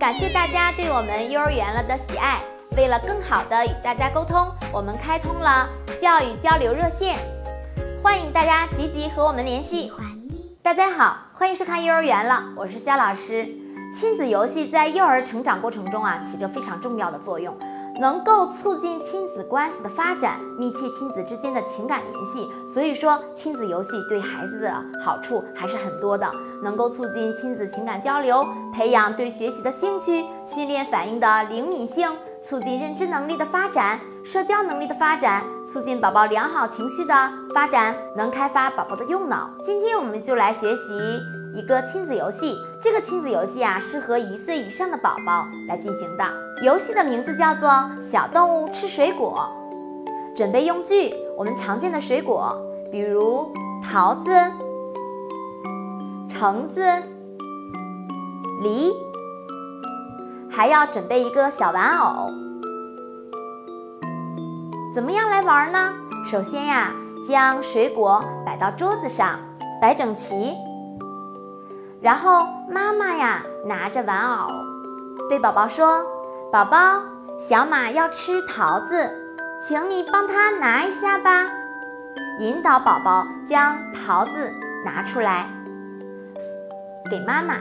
感谢大家对我们幼儿园了的喜爱。为了更好的与大家沟通，我们开通了教育交流热线，欢迎大家积极和我们联系。大家好，欢迎收看幼儿园了，我是肖老师。亲子游戏在幼儿成长过程中啊，起着非常重要的作用。能够促进亲子关系的发展，密切亲子之间的情感联系。所以说，亲子游戏对孩子的好处还是很多的，能够促进亲子情感交流，培养对学习的兴趣，训练反应的灵敏性，促进认知能力的发展，社交能力的发展，促进宝宝良好情绪的发展，能开发宝宝的右脑。今天我们就来学习。一个亲子游戏，这个亲子游戏啊，适合一岁以上的宝宝来进行的。游戏的名字叫做《小动物吃水果》。准备用具：我们常见的水果，比如桃子、橙子、梨，还要准备一个小玩偶。怎么样来玩呢？首先呀，将水果摆到桌子上，摆整齐。然后妈妈呀，拿着玩偶，对宝宝说：“宝宝，小马要吃桃子，请你帮他拿一下吧。”引导宝宝将桃子拿出来给妈妈。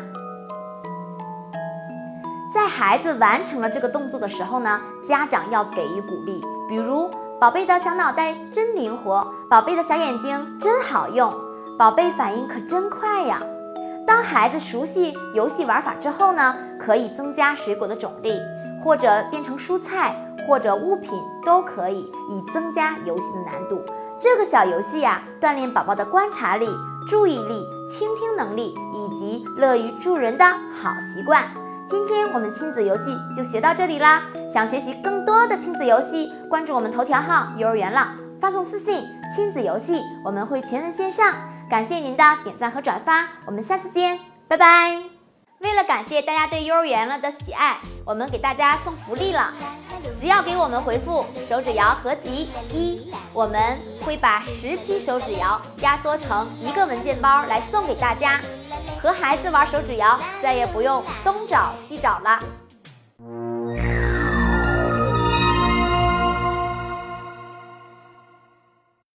在孩子完成了这个动作的时候呢，家长要给予鼓励，比如：“宝贝的小脑袋真灵活，宝贝的小眼睛真好用，宝贝反应可真快呀。”当孩子熟悉游戏玩法之后呢，可以增加水果的种类，或者变成蔬菜，或者物品都可以，以增加游戏的难度。这个小游戏呀，锻炼宝宝的观察力、注意力、倾听能力以及乐于助人的好习惯。今天我们亲子游戏就学到这里啦。想学习更多的亲子游戏，关注我们头条号“幼儿园了”，发送私信“亲子游戏”，我们会全文线上。感谢您的点赞和转发，我们下次见，拜拜。为了感谢大家对幼儿园了的喜爱，我们给大家送福利了。只要给我们回复手指谣合集一，我们会把十期手指谣压缩成一个文件包来送给大家。和孩子玩手指谣，再也不用东找西找了。